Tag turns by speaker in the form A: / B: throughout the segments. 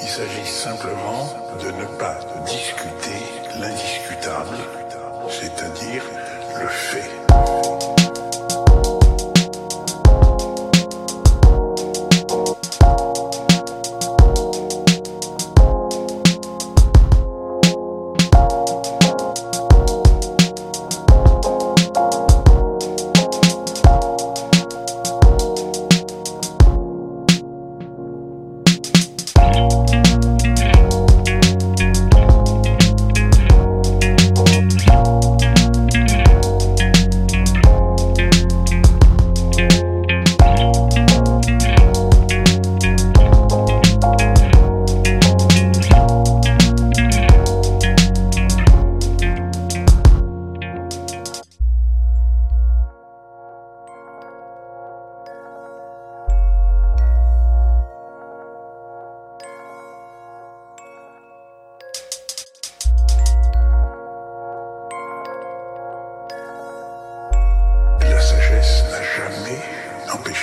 A: Il s'agit simplement de ne pas discuter l'indiscutable, c'est-à-dire le fait.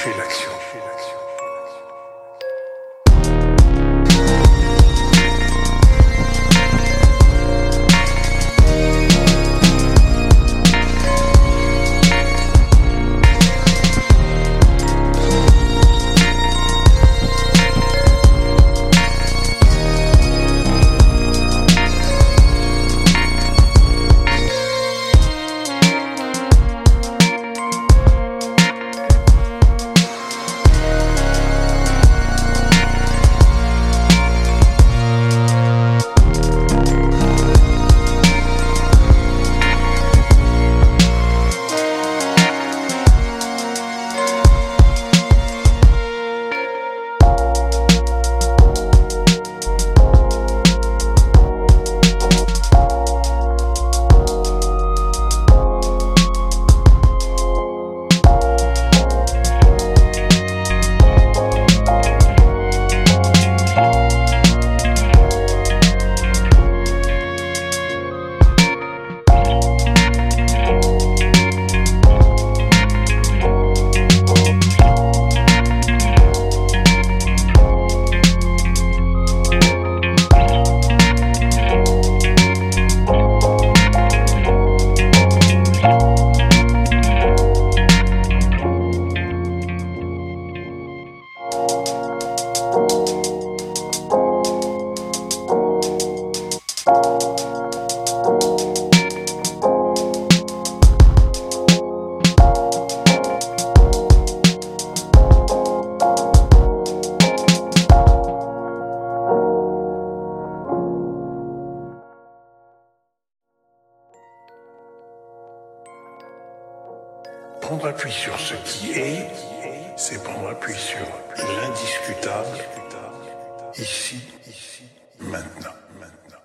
A: Empêché l'action. Prendre appui sur ce qui est, c'est prendre appui sur l'indiscutable, ici, maintenant, maintenant.